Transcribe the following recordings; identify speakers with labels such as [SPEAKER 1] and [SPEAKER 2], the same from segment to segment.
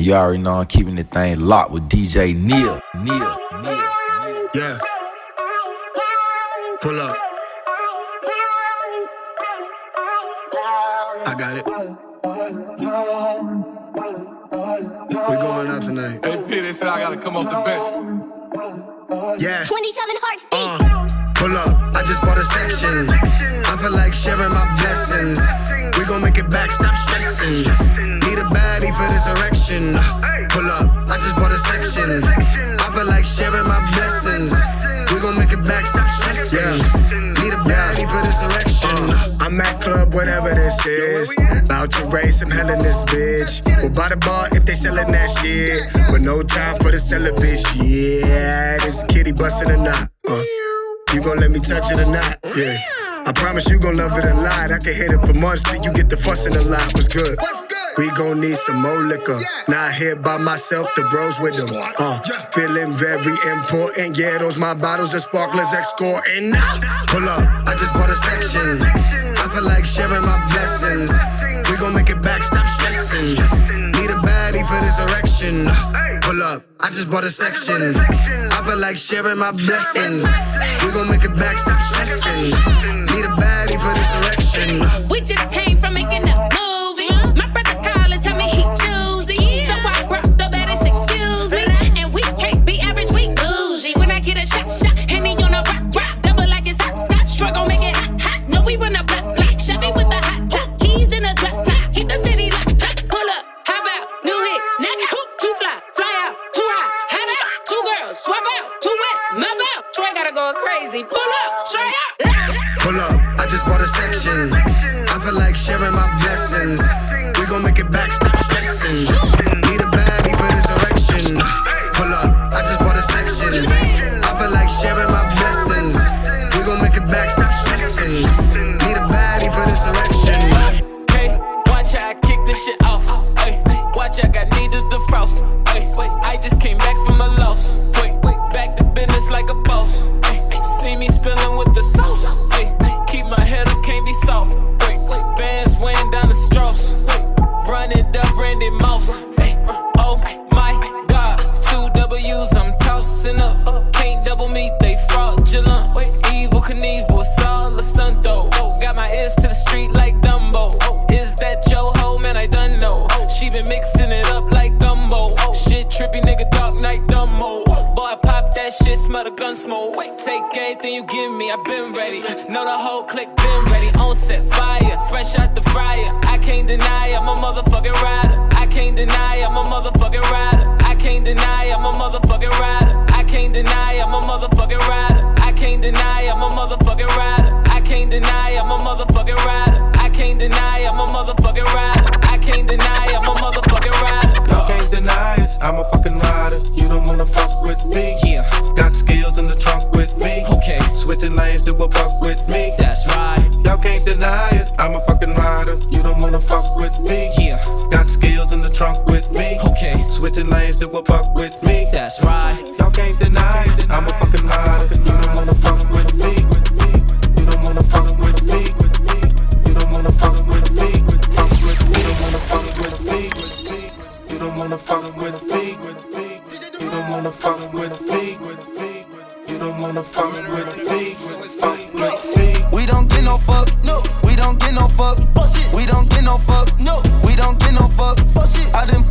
[SPEAKER 1] And you already know I'm keeping the thing locked with DJ Neil. Neil. Neil.
[SPEAKER 2] Yeah. Pull up. I got it. We going out tonight.
[SPEAKER 3] Hey, P, they said I gotta come off the bench.
[SPEAKER 2] Yeah.
[SPEAKER 4] 27 hearts beat.
[SPEAKER 2] Uh, section. I feel like sharing my blessings. We gon' make it back, stop stressing. Need a baddie for this erection. Pull up, I just bought a section. I feel like sharing my blessings. We gon' make it back, stop stressing. Yeah. Need a baddie for this erection. Uh, I'm at club, whatever this is. About to raise some hell in this bitch. We'll buy the bar if they sellin' that shit. But no time for the bitch. Yeah, this kitty bustin' a knot. Uh. You gon' let me touch it or not? Yeah. I promise you gon' love it a lot. I can hit it for months till you get the fussin' a lot. What's good? We gon' need some more liquor. Not here by myself, the bros with them. Uh, feeling very important. Yeah, those my bottles of sparklers escorting. Pull up, I just bought a section. I feel like sharing my blessings. Gon' make it back, stop stressing. Need a baddie for this erection. Pull up, I just bought a section. I feel like sharing my blessings. We gon' make it back, stop stressing.
[SPEAKER 5] Night dumbo. Boy, pop that shit, smell the gun smoke. Take anything you give me, I been ready. Know the whole clique been ready. On set fire, fresh out the fryer. I can't deny I'm a motherfucking rider. I can't deny I'm a motherfucking rider. I can't deny I'm a motherfucking rider. I can't deny I'm a motherfucking rider. I can't deny I'm a motherfucking rider. I can't deny I'm a motherfucking rider. I can't deny I'm a motherfucking rider. I can't deny I'm a motherfucking rider.
[SPEAKER 6] Y'all can't deny it, I'm a fucking rider. You don't wanna fuck with me.
[SPEAKER 5] Yeah.
[SPEAKER 6] Got skills in the trunk with me.
[SPEAKER 5] Okay.
[SPEAKER 6] Switching lanes, do a buck with me.
[SPEAKER 5] That's right.
[SPEAKER 6] Y'all can't deny it, I'm a fucking rider. You don't wanna fuck with me.
[SPEAKER 5] Yeah.
[SPEAKER 6] Got skills in the trunk with me.
[SPEAKER 5] Okay.
[SPEAKER 6] Switching lanes, do a buck with me.
[SPEAKER 5] That's right.
[SPEAKER 6] Y'all can't deny it, I'm a fucking rider. Fuck with me. You don't wanna fuck with me. You don't wanna fuck with me. Fuck with me.
[SPEAKER 7] We don't get no fuck, no. We don't get no fuck, fuck shit. We don't get no fuck, no. We don't get no fuck, fuck shit. Out in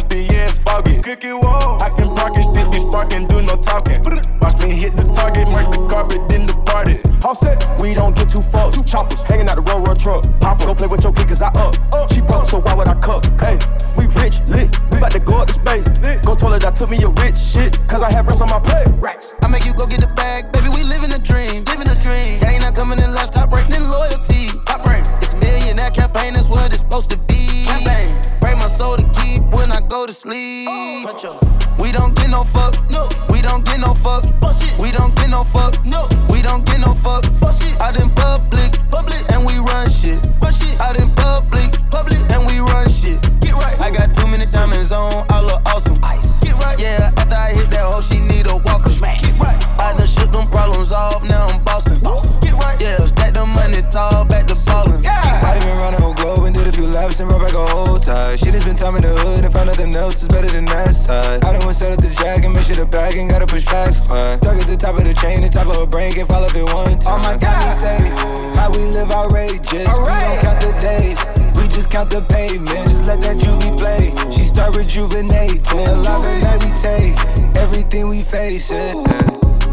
[SPEAKER 6] cookie musty, yeah, it's foggy. Cookie wall, I can park it, still be sparking, do no talking. Watch me hit the target, mark the carpet, then depart it.
[SPEAKER 8] Offset, we don't get too fucked. Choppers hanging out the road, road truck. Pop go play with your kickers, I up.
[SPEAKER 9] Rejuvenating, alive and meditate. Everything we face it.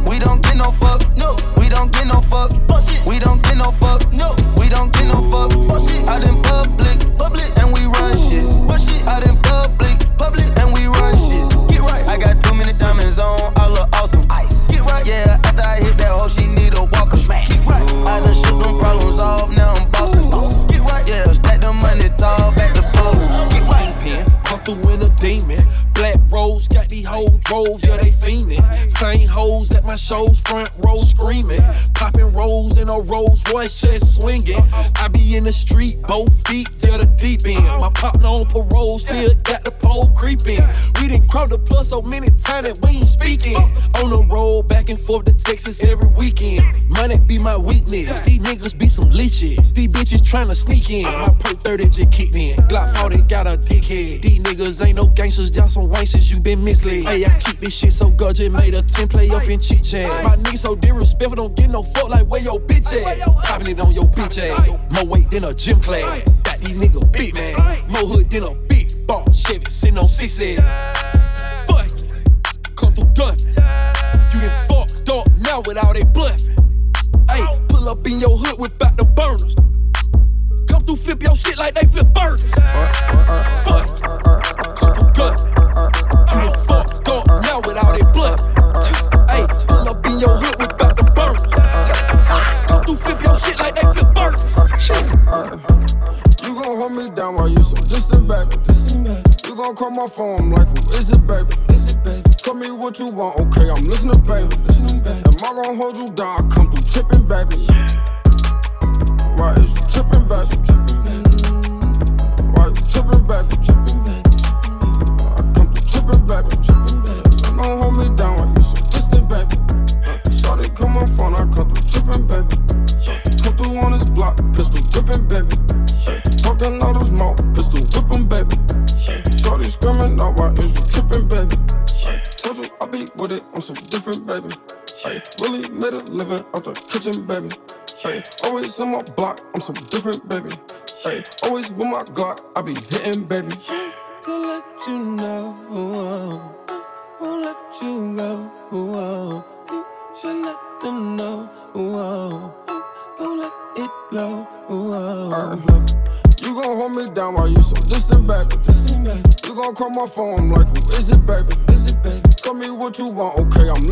[SPEAKER 10] We don't get no fuck, no. We don't get no fuck, fuck shit. We don't get no fuck, no. We don't get no fuck, fuck shit. Out in public, public, and we run shit. Run shit. Out in public, public, and we run shit. Get right. I got too many diamonds on,
[SPEAKER 11] droves, yeah, they fiendin'. Same hoes at my shows, front row screaming. Popping rolls in a Rolls Royce, just swinging. I be in the street, both feet, yeah, the deep end. My partner on parole, still got the pole creeping. We done crossed the plus so many times that we ain't speaking. On the road, back and forth to Texas every weekend. Money be my weakness, these niggas be some leeches. These bitches tryna sneak in. My perk 30 just kicked in. Glock 40 got a dickhead. These niggas ain't no gangsters, y'all some wanksters, you been misled. Hey, I keep this shit so gorgeous, made a 10 play up in chit chat. My niggas so disrespectful, don't get no fuck like where your bitch at. Popping it on your bitch ass. More weight than a gym class. Got these niggas big man. More hood than a big ball. Chevy sitting on six head. Fuck it. Come through done. You done fucked up now with all that bluffing. Hey, pull up in your hood without the burners. Come through, flip your shit like they flip burgers. Fuck.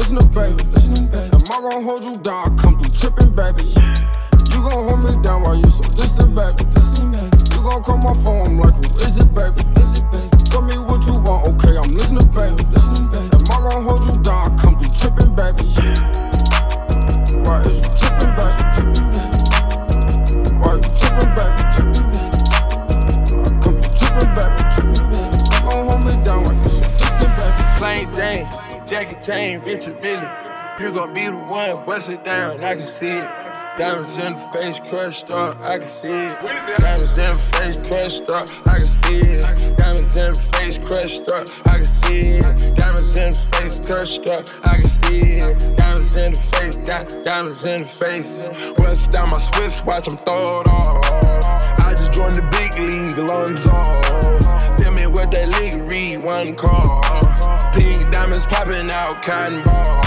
[SPEAKER 12] I'm listening, baby. Listening, baby. Am I gon' hold you down? I come through tripping, baby. You gon' hold me down while you so distant, baby. You gon' call my phone I'm like, who is it, baby? Is it, baby? Tell me what you want, okay, I'm listening, baby. Listening, baby. Am I gon' hold you down? I come through tripping, baby. Why is you tripping, baby?
[SPEAKER 13] Jackie Jane, Richard Billy. You gon' be the one, bust it down, I can see it. Diamonds in the face, crushed up, I can see it. Diamonds in the face, crushed up, I can see it. Diamonds in the face, crushed up, I can see it. Diamonds in the face, crushed up, I can see it. Diamonds in the face, di- diamonds in the face. West down my Swiss, watch them throw it off. I just joined the big league, lungs off. Tell me what that league read, one call. Pink diamonds popping out, cotton ball.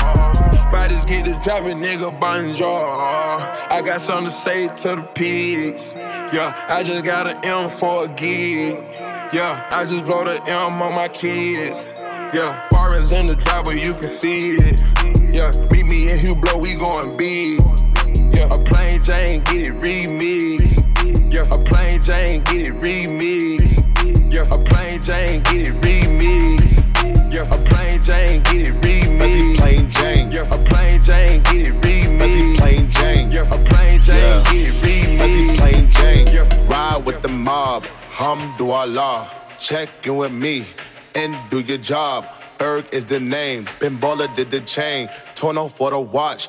[SPEAKER 13] Bodies get to dropping, nigga, bonjour. I got something to say to the pigs. Yeah, I just got an M for a gig. Yeah, I just blow the M on my kids. Yeah, foreigns in the driveway, you can see it. Yeah, meet me in Hublot, we going big. Yeah, a plain Jane, get it remixed. Yeah, a plain Jane, get it remixed.
[SPEAKER 14] Mob. Hamdulillah. Check in with me and do your job. Berg is the name. Ben did the chain. Torno for the watch.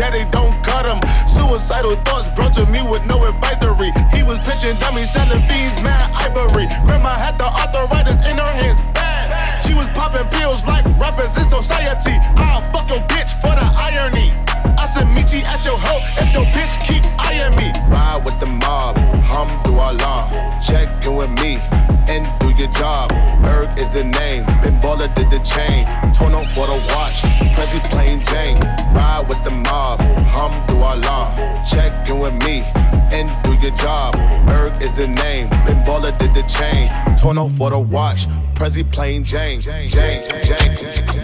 [SPEAKER 14] daddy don't cut him. Suicidal thoughts brought to me with no advisory. He was pitching dummies, selling fiends, mad ivory. Grandma had the arthritis in her hands, bad. She was popping pills like rappers in society. I'll fuck your bitch for the irony. I said, meet you at your hoe if your bitch keep eyeing me. Ride with the mob, hum do Allah. Check in with me and do your job. Erg is the name. Ben Baller did the chain. Torn up for the watch. Prezi plain Jane. Ride with the mob, hum do Allah. Check in with me and do your job. Is the name. Ben Baller did the chain. Torn up for the watch. Prezi plain Jane. Jane, Jane, Jane, Jane,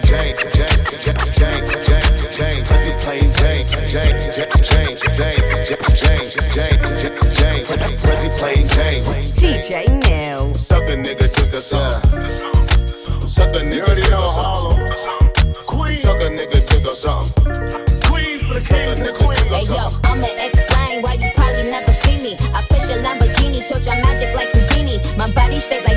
[SPEAKER 14] Jane, Jane, Jane, Jane, Jane. Prezi plain Jane. Jane, Jane, Jane, Jane, Jane, Jane, Jane, Jane. Prezi plain Jane.
[SPEAKER 9] DJ Neil.
[SPEAKER 14] Suck a nigga, took us off. Suck a nigga, took us
[SPEAKER 15] Lamborghini, your magic like Houdini. My body shaped like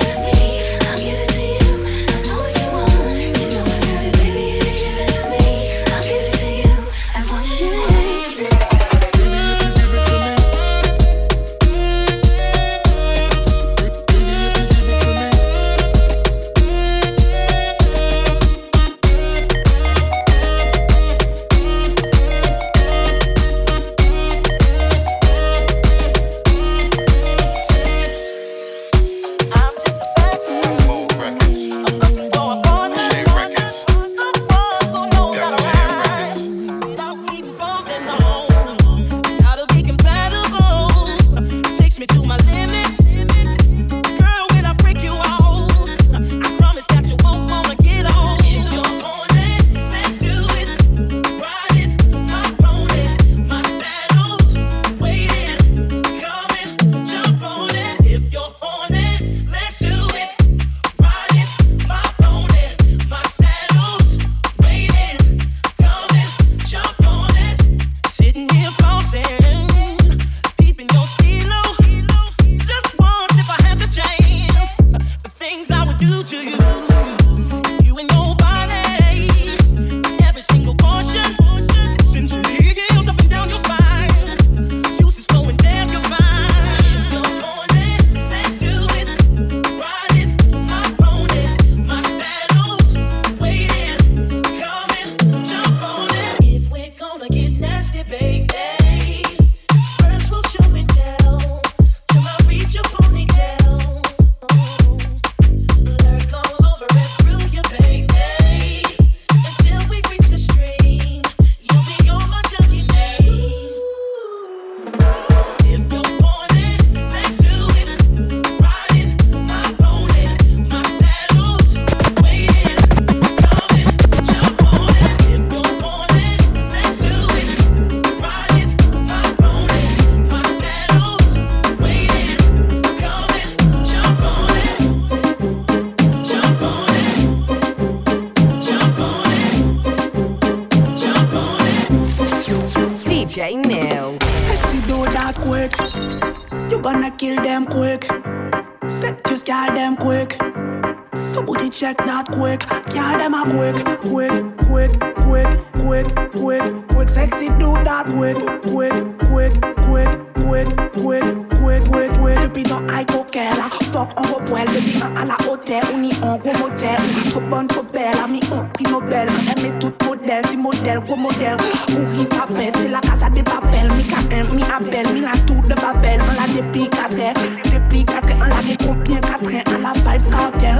[SPEAKER 16] Michel. Ou ri papen, se la kasa de papel Mi ka mi apel, mi la tour de papel, An la depi katre, depi katre An la dekompien katre, an la vibes kartel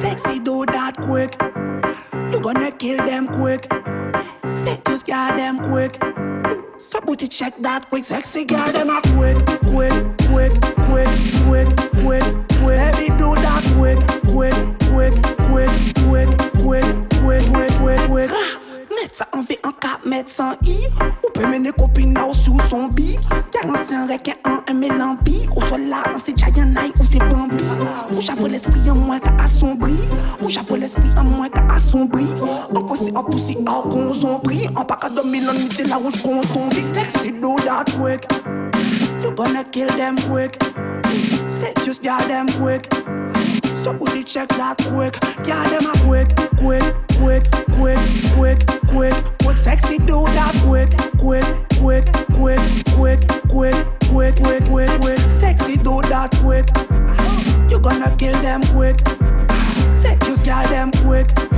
[SPEAKER 16] Sexy do that quick. You gonna kill them quick. Sexy got them quick. So booty check that quick. Sexy girl them a quick, quick, quick, quick, quick, quick, quick. Baby do that quick, quick, quick. Ça en V, en 4, mettre sans I. Ou peut mener copine sous son bi. Car c'est un requin, un, un mélambi. Au sol là, c'est Giant ou c'est Bambi. Ou j'avoue l'esprit en moins qu'à assombri. Ou j'avoue l'esprit en moins qu'à assombri. En poussi, en poussi, en consombri. En pas qu'à dormir, c'est là où je consombri. Sexy do that quick. You gonna kill them quick. Say just got them quick. So booty check that quick. Yeah, them a quick, quick, quick, quick, quick, quick, quick. Sexy do that quick, quick, quick, quick, quick, quick, quick, quick, quick, quick. Sexy do that quick. You gonna kill them quick. Say just got them quick.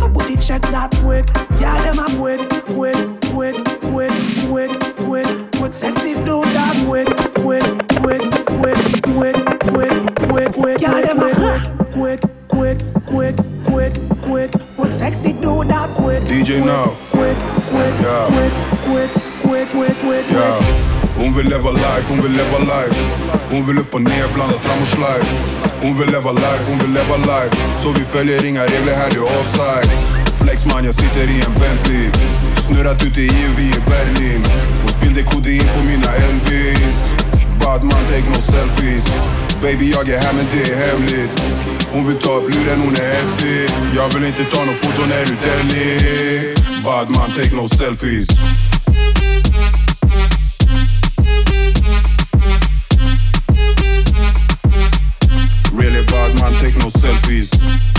[SPEAKER 16] So booty check that quick. Yeah, them a quick, quick, quick, quick, quick, quick, quick. Sexy do that quick, quick, quick, quick, quick, quick, quick, quick. Yeah, them a quick, quick, quick, quick, quick, quick. Sexy do that quick.
[SPEAKER 17] DJ now.
[SPEAKER 16] Quick, quick, quick, quick, quick, quick, quick, quick.
[SPEAKER 17] hon vill leva life, hon vill leva life Hon vill upp och ner, blanda fram och slide Hon vill leva life, hon vill leva life. Så vi följer inga regler här, det är offside. Flex man, jag sitter i en Bentley. Snurrat ute i EU, vi i Berlin. Och spillde kodein på mina Elvis. Bad man, take no selfies. Baby jag är här men det är hemligt. Hon vill ta upp luren, hon är hetsig Jag vill inte ta nåt foto när du deli. Bad man, take no selfies. squeeze.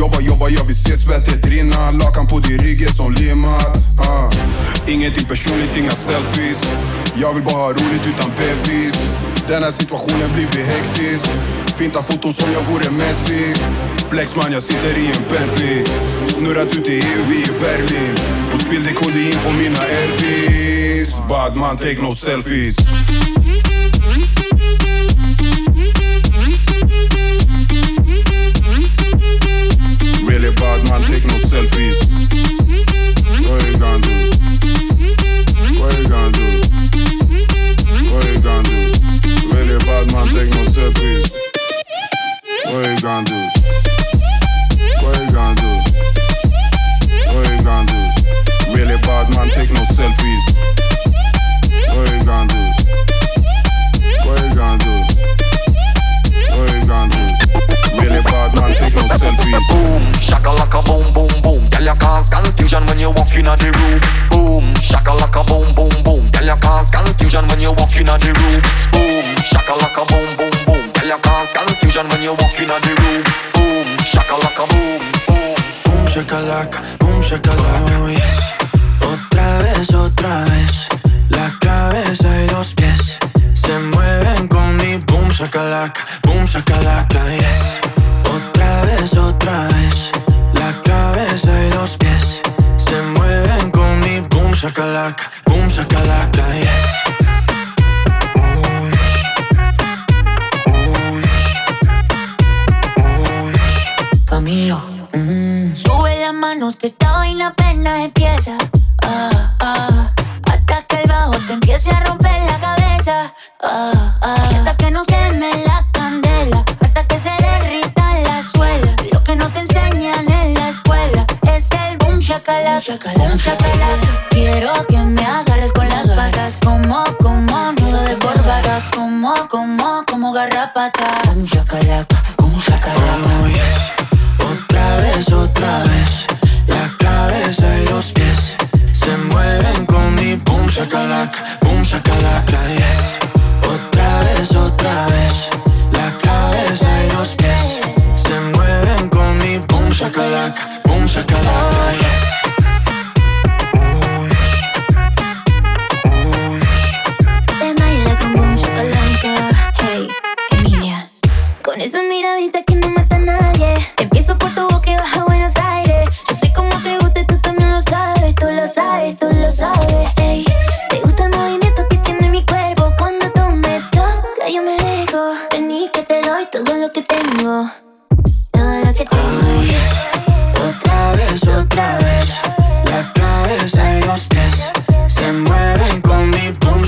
[SPEAKER 17] Jobba, jobba, jag vill se svettet rinna. Lakan på din rygg är som limmat. Ah. Ingenting personligt, inga selfies. Jag vill bara ha roligt utan bevis. Den här situationen blir vi hektisk. Finta foton som jag vore Messi. Flexman, jag sitter i en Bentley. Snurrat ut i EU, vi i Berlin. Och spillde kodein på mina Elvis. Bad man, take no selfies. Bad man, take no selfies. What you gonna do? What you gonna do? What you gonna do? Really bad man, take no selfies. What you gonna do? What you gonna do? What you gonna do? Really bad man, take no selfies. What you gonna do? Take no selfies.
[SPEAKER 18] Boom, shakalaka boom boom boom. Girl, you cause confusion when you walk in the room. Boom, shakalaka boom boom boom. Girl, you cause confusion when you walk in the room. Boom, shakalaka boom boom boom. Girl, you cause confusion when you walk in the room. Boom, shakalaka boom boom.
[SPEAKER 19] Boom shakalaka, boom shakalaka, oh yes. Otra vez, otra vez. La cabeza y los pies se mueven con mi boom shakalaka, boom shakalaka, yes. vez otra vez. La cabeza y los pies Se mueven con mi boom shakalaka Boom shakalaka, yes.
[SPEAKER 20] Camilo, mm. sube las manos que
[SPEAKER 19] está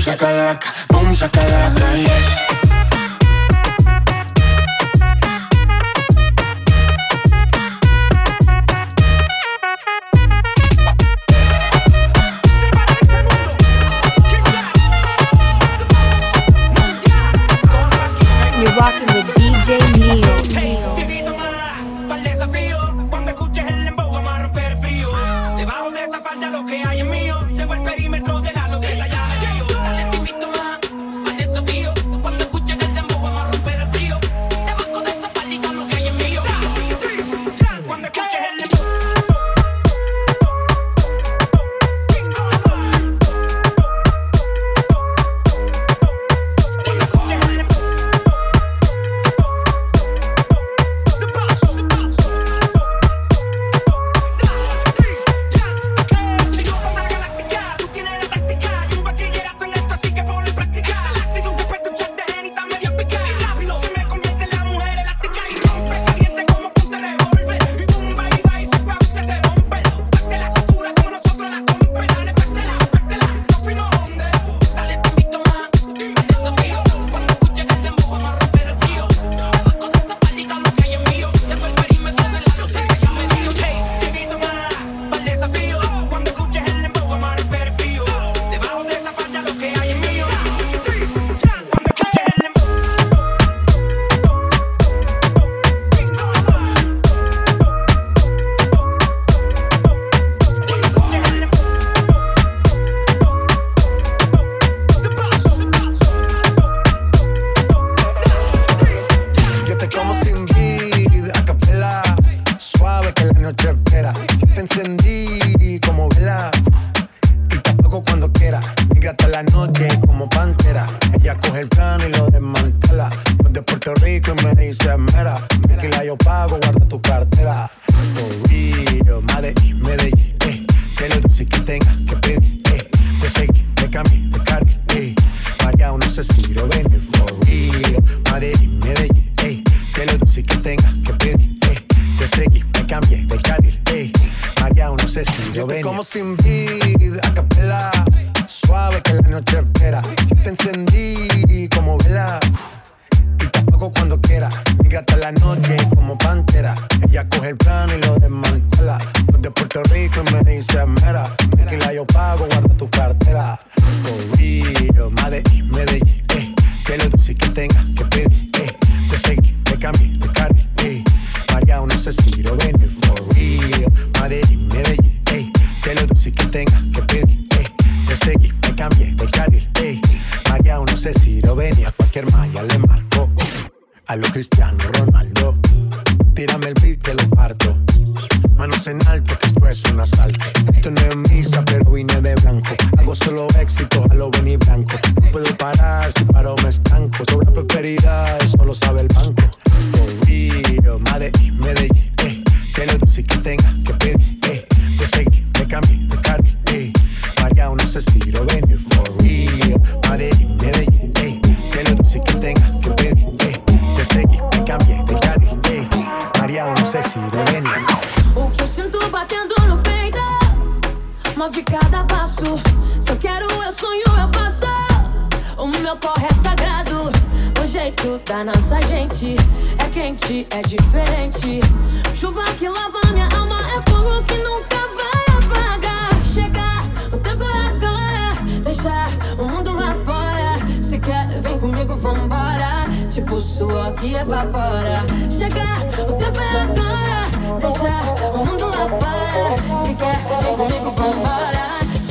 [SPEAKER 19] shakalaka, boom shakalaka,
[SPEAKER 21] yes.
[SPEAKER 22] sin que tenga que pedir.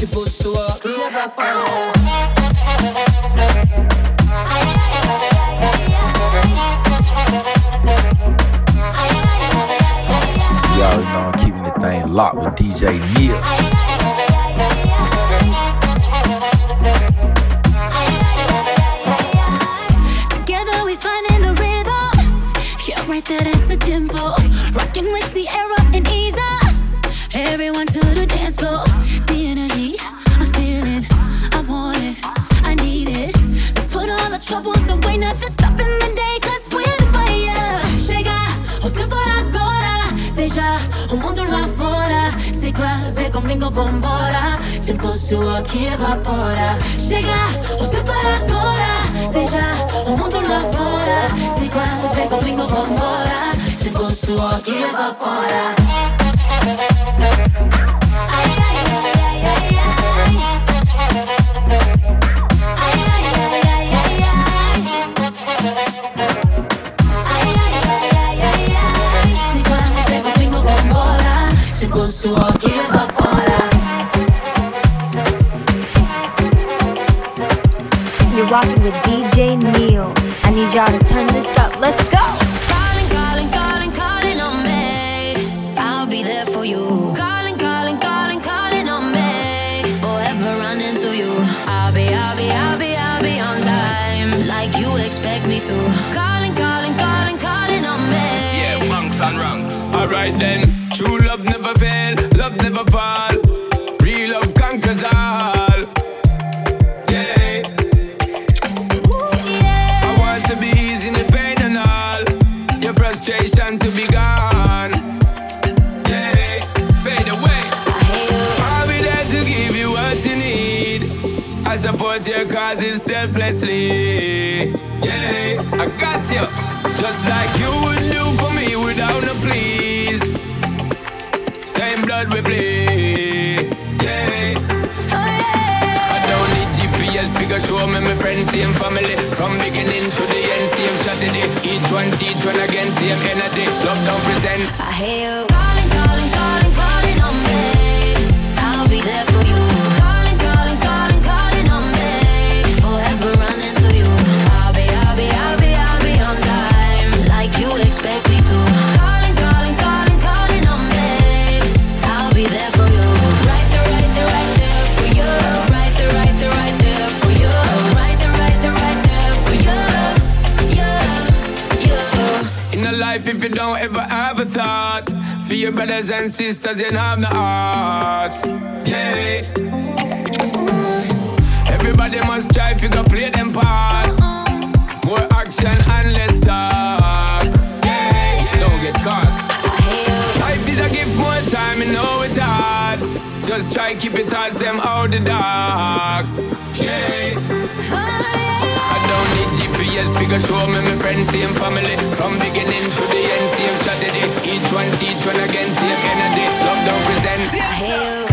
[SPEAKER 23] ci
[SPEAKER 22] posso Y'all know I'm keeping the thing locked with DJ Neil.
[SPEAKER 24] vambora. Tempo possuo que evapora. Chega, o tempo é agora Deixa o mundo lá fora. Se guarda, é, vem comigo, vambora. Te possuo que evapora.
[SPEAKER 5] selflessly. Yeah, I got you. Just like you would do for me without a please. Same blood we bleed. Yeah. Oh, yeah. I don't need GPS figure show me my friends, same family. From beginning to the end, same strategy. Each one teach one again, same energy. Love don't pretend.
[SPEAKER 24] I hear you.
[SPEAKER 5] If you don't ever have a thought for your brothers and sisters, you have the heart. Yeah. Everybody must try if you go play them part. More action and less talk. Yeah. Don't get caught. Life is a gift, more time, you know it's hard. Just try keep it towards them out the dark. Yeah. Real figure show me, my friends, same family. From beginning to the end, same strategy. Each one teach one again, same energy. Love don't present.
[SPEAKER 24] I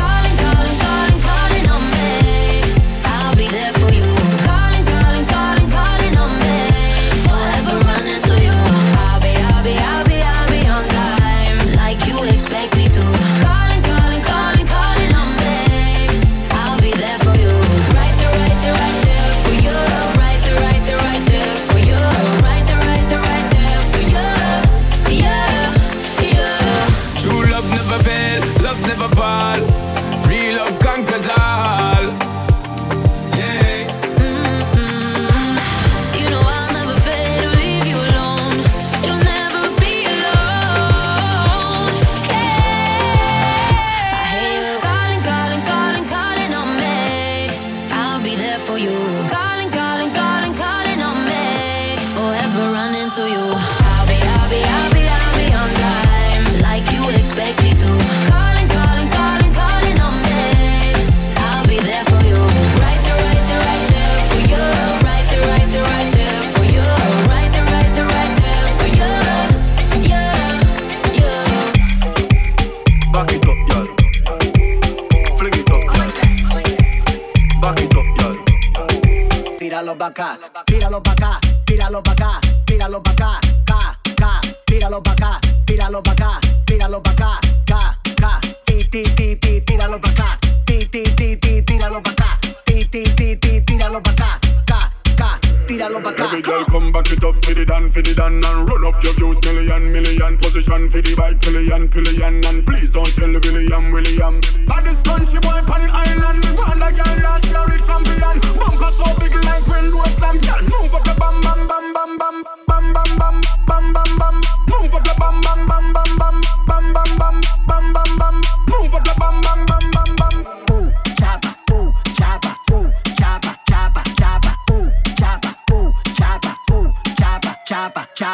[SPEAKER 17] up your views million, million Position for the bike, pillion, pillion And please don't tell William, William. Baddest country boy on the island We want a girl, yeah, she a rich champion. Bumper so big like window slam Girl, move up bam, bam, bam, bam Bam, bam,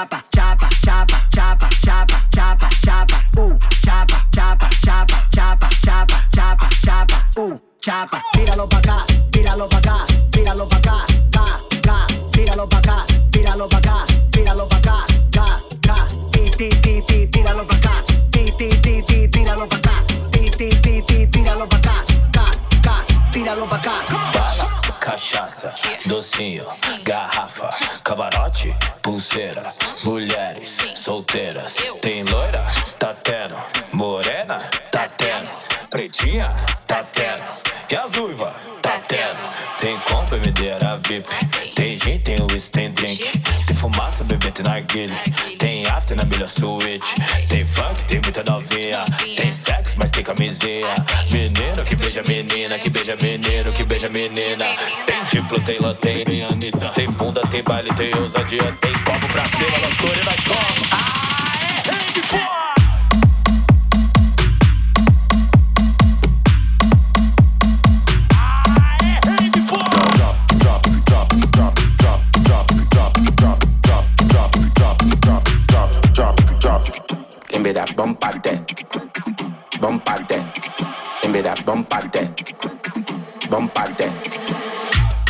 [SPEAKER 25] chapa, chapa, chapa, chapa, chapa, chapa, chapa, uh, chapa, chapa, chapa, chapa, chapa, chapa, chapa, uh, chapa. Tíralo pa acá, tíralo pa acá, tíralo pa acá, ca, ca, tíralo pa acá, tíralo pa acá, tíralo pa acá, ca, ca, ti, ti, ti, ti, tíralo pa acá, ti, ti, ti, ti, tíralo pa acá, ti, ti, ti, ti, tíralo pa acá, ca, ca, tíralo pa acá.
[SPEAKER 19] Bala, cachaça, docinho, garrafa, camarote mulheres solteiras. Tem loira? Tá tendo. Morena? Tá tendo. Pretinha? Tá tendo. E as? Tá tendo. Tem compra, medeira VIP. Tem gin, tem whisky, tem drink. Tem fumaça, bebê, tem narguilha. Tem after na melhor suíte. Tem funk, tem muita novinha. Tem sexo, mas tem camisinha. Menino que beija menina, que beija menino, que beija menina. Tem diplo, tem lanterna, tem Anitta. Tem bunda, tem baile, tem ousadia. Tem copo pra cima, loucura e nós como. Aê, rave, pô!
[SPEAKER 26] Give me that bump out there. Bump out there. Give me that bump out.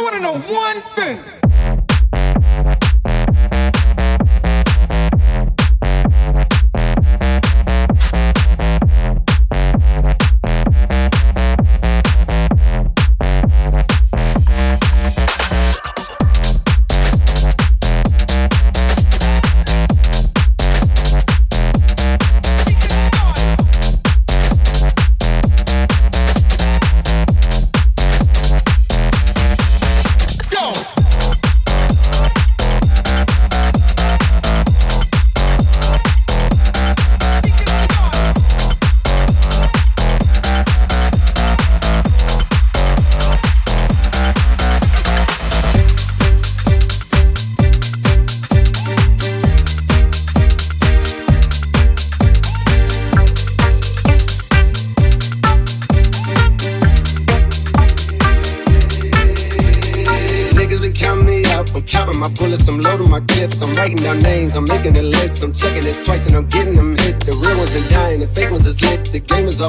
[SPEAKER 26] I want
[SPEAKER 7] to know one thing.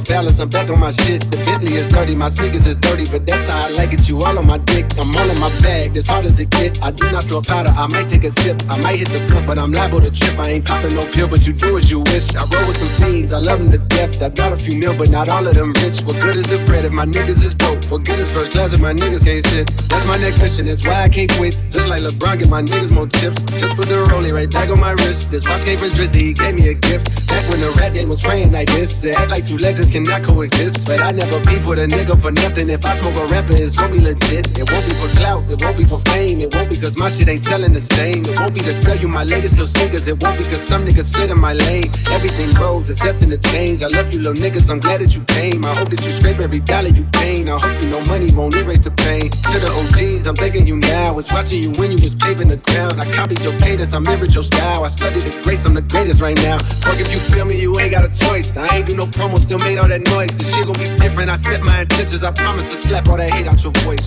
[SPEAKER 27] Off balance, I'm back on my shit. The Bentley is dirty, my sneakers is dirty, but that's how I like it. You all on my dick, I'm all in my bag, as hard as it get. I do not throw powder, I might take a sip. I might hit the cup, but I'm liable to trip. I ain't popping no pill, but you do as you wish. I roll with some fiends, I love them to death. I got a few mil, but not all of them rich. What good is the bread if my niggas is broke? What good is first class if my niggas can't sit? That's my next mission, that's why I can't quit. Just like LeBron, get my niggas more chips. Just put the rollie right back on my wrist. This watch came from Drizzy, he gave me a gift. Back when the rap game was praying like this, to act like two legends cannot coexist. But I never beef with a nigga for nothing. If I smoke a rapper, it's be legit. It won't be for clout, it won't be for fame. It won't be cause my shit ain't selling the same. It won't be to sell you my latest little sneakers. It won't be cause some niggas sit in my lane. Everything grows, it's destined to change. I love you little niggas, I'm glad that you came. I hope that you scrape every dollar you gain. I hope you know money won't erase the pain. To the OGs, I'm thanking you now. Was watching you when you was paving the ground. I copied your cadence, I mirrored your style. I studied the grace, I'm the greatest right now. Fuck if you feel me, you ain't got a choice. I ain't do no promo, still made all that noise. This shit gon' be different. I set my intentions. I promise to slap all that hate out your voice.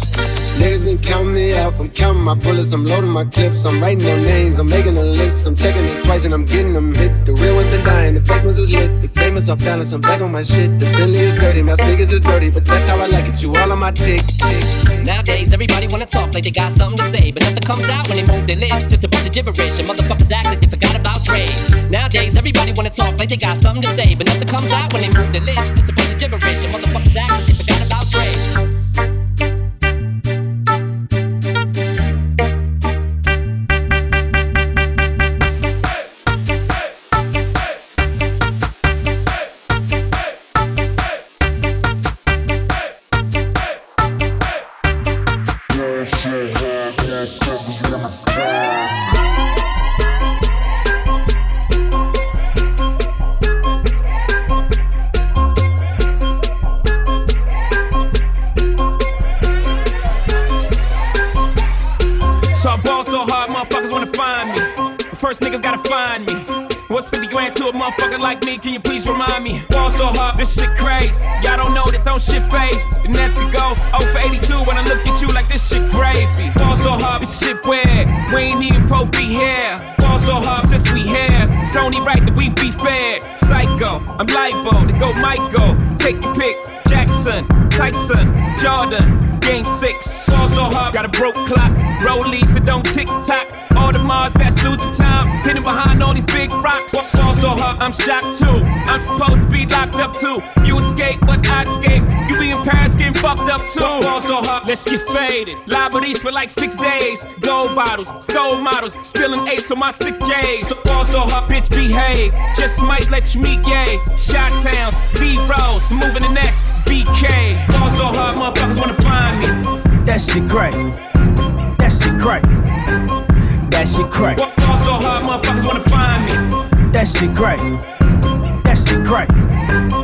[SPEAKER 27] Niggas been counting me out. I'm counting my bullets. I'm loading my clips. I'm writing their names. I'm making a list. I'm checking it twice and I'm getting them hit. The real ones been dying. The fake ones is lit. The game is off balance. I'm back on my shit. The Bentley is dirty. My sneakers is dirty. But that's how I like it. You all on my dick.
[SPEAKER 28] Nowadays, everybody wanna talk like they got something to say. But nothing comes out when they move their lips. Just a bunch of gibberish. And motherfuckers act like they forgot about trade. Nowadays, everybody wanna talk like they got something to say. But nothing comes out when they move their lips. Just a bunch of gibberish. And motherfuckers act like they
[SPEAKER 29] like six days. Gold bottles, soul models. Spilling ace on my sick days. So ball so hard, bitch behave. Just might let you meet gay. Shot towns, B Rose, moving the next. BK. Ball so hard, motherfuckers wanna find me.
[SPEAKER 30] That shit crack. That shit crack. That shit crack.
[SPEAKER 29] Ball so hard, motherfuckers wanna find me.
[SPEAKER 30] That shit crack. That shit crack.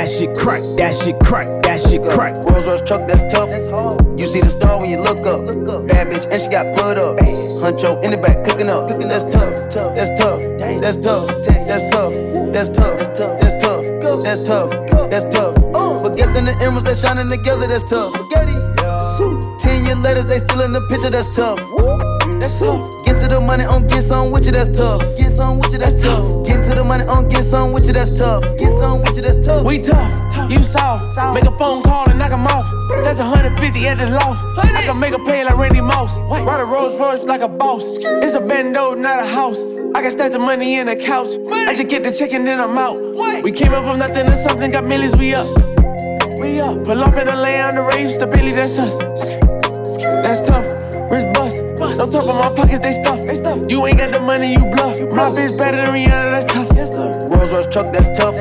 [SPEAKER 30] That shit crack, that shit crack, that shit crack.
[SPEAKER 7] Rolls Royce truck, that's tough. That's hard. You see the star when you look up. Look up. Bad bitch, and she got blood up. Bam. Huncho in the back, cooking up. Cooking that's tough. That's tough. That's tough. That's tough. That's tough. That's tough. That's tough. That's tough. But guessing the emeralds that shining together, that's tough. Spaghetti. Ten year letters they still in the picture, that's tough. That's tough. Get to the money on get some with you, that's tough. Get some with you, that's tough. Get to the money on get some with you, that's tough. Get some with you, that's tough.
[SPEAKER 31] We tough, you soft. Make a phone call and knock 'em off. That's 150 at the loft. I can make a play like Randy Moss. Ride a Rolls Royce like a boss. It's a bando, not a house. I can stack the money in the couch. I just get the check and then I'm out. We came up from nothing to something, got millions, we up. We up. Pull off in the lane on the range, the Billy, that's us. That's tough. Don't talk about my pockets, they stuff. They stuff. You ain't got the money, you bluff. My bitch better than Rihanna, that's tough. Yes, sir.
[SPEAKER 7] Rolls Royce truck, that's tough.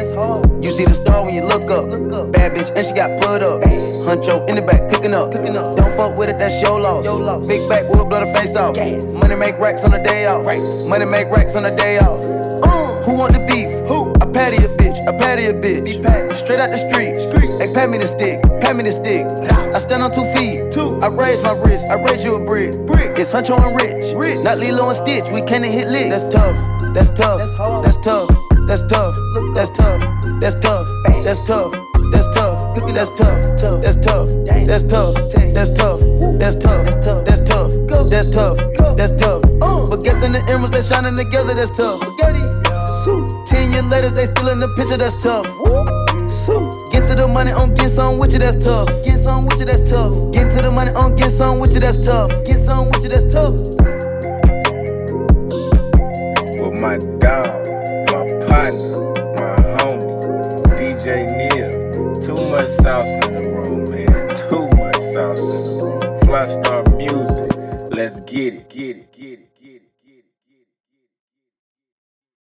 [SPEAKER 7] You see the star when you look up. Look up. Bad bitch, and she got put up. Huncho in the back, cooking up. Don't fuck with it, that's your loss. Big back, will blow the face off. Money make racks on the day off. Money make racks on the day off. Uh, who want the beef? Who? I patty a bitch, I patty a bitch. Be Straight out the street. Hey, pat me the stick, pat me the stick. I stand on two feet. I raise my wrist, I raise you a brick. It's Huncho and Rich. Not Lilo and Stitch, we can't hit licks. That's tough, that's tough, that's tough, that's tough, that's tough, that's tough, that's tough. That's tough. That's tough. That's tough. That's tough. That's tough. That's tough. That's tough. That's tough. That's tough. But guessing the emeralds that shining together, that's tough. Ten years later, they still in the picture, that's tough to the money on get some with you, that's tough. Get some with you, that's tough. Get to the money on get some with you, that's tough. Get some with you, that's tough.
[SPEAKER 32] With my dog, my partner, my homie, DJ Neil. Too much sauce in the room, man. Too much sauce in the room. Fly star music. Let's get it, get it, get it.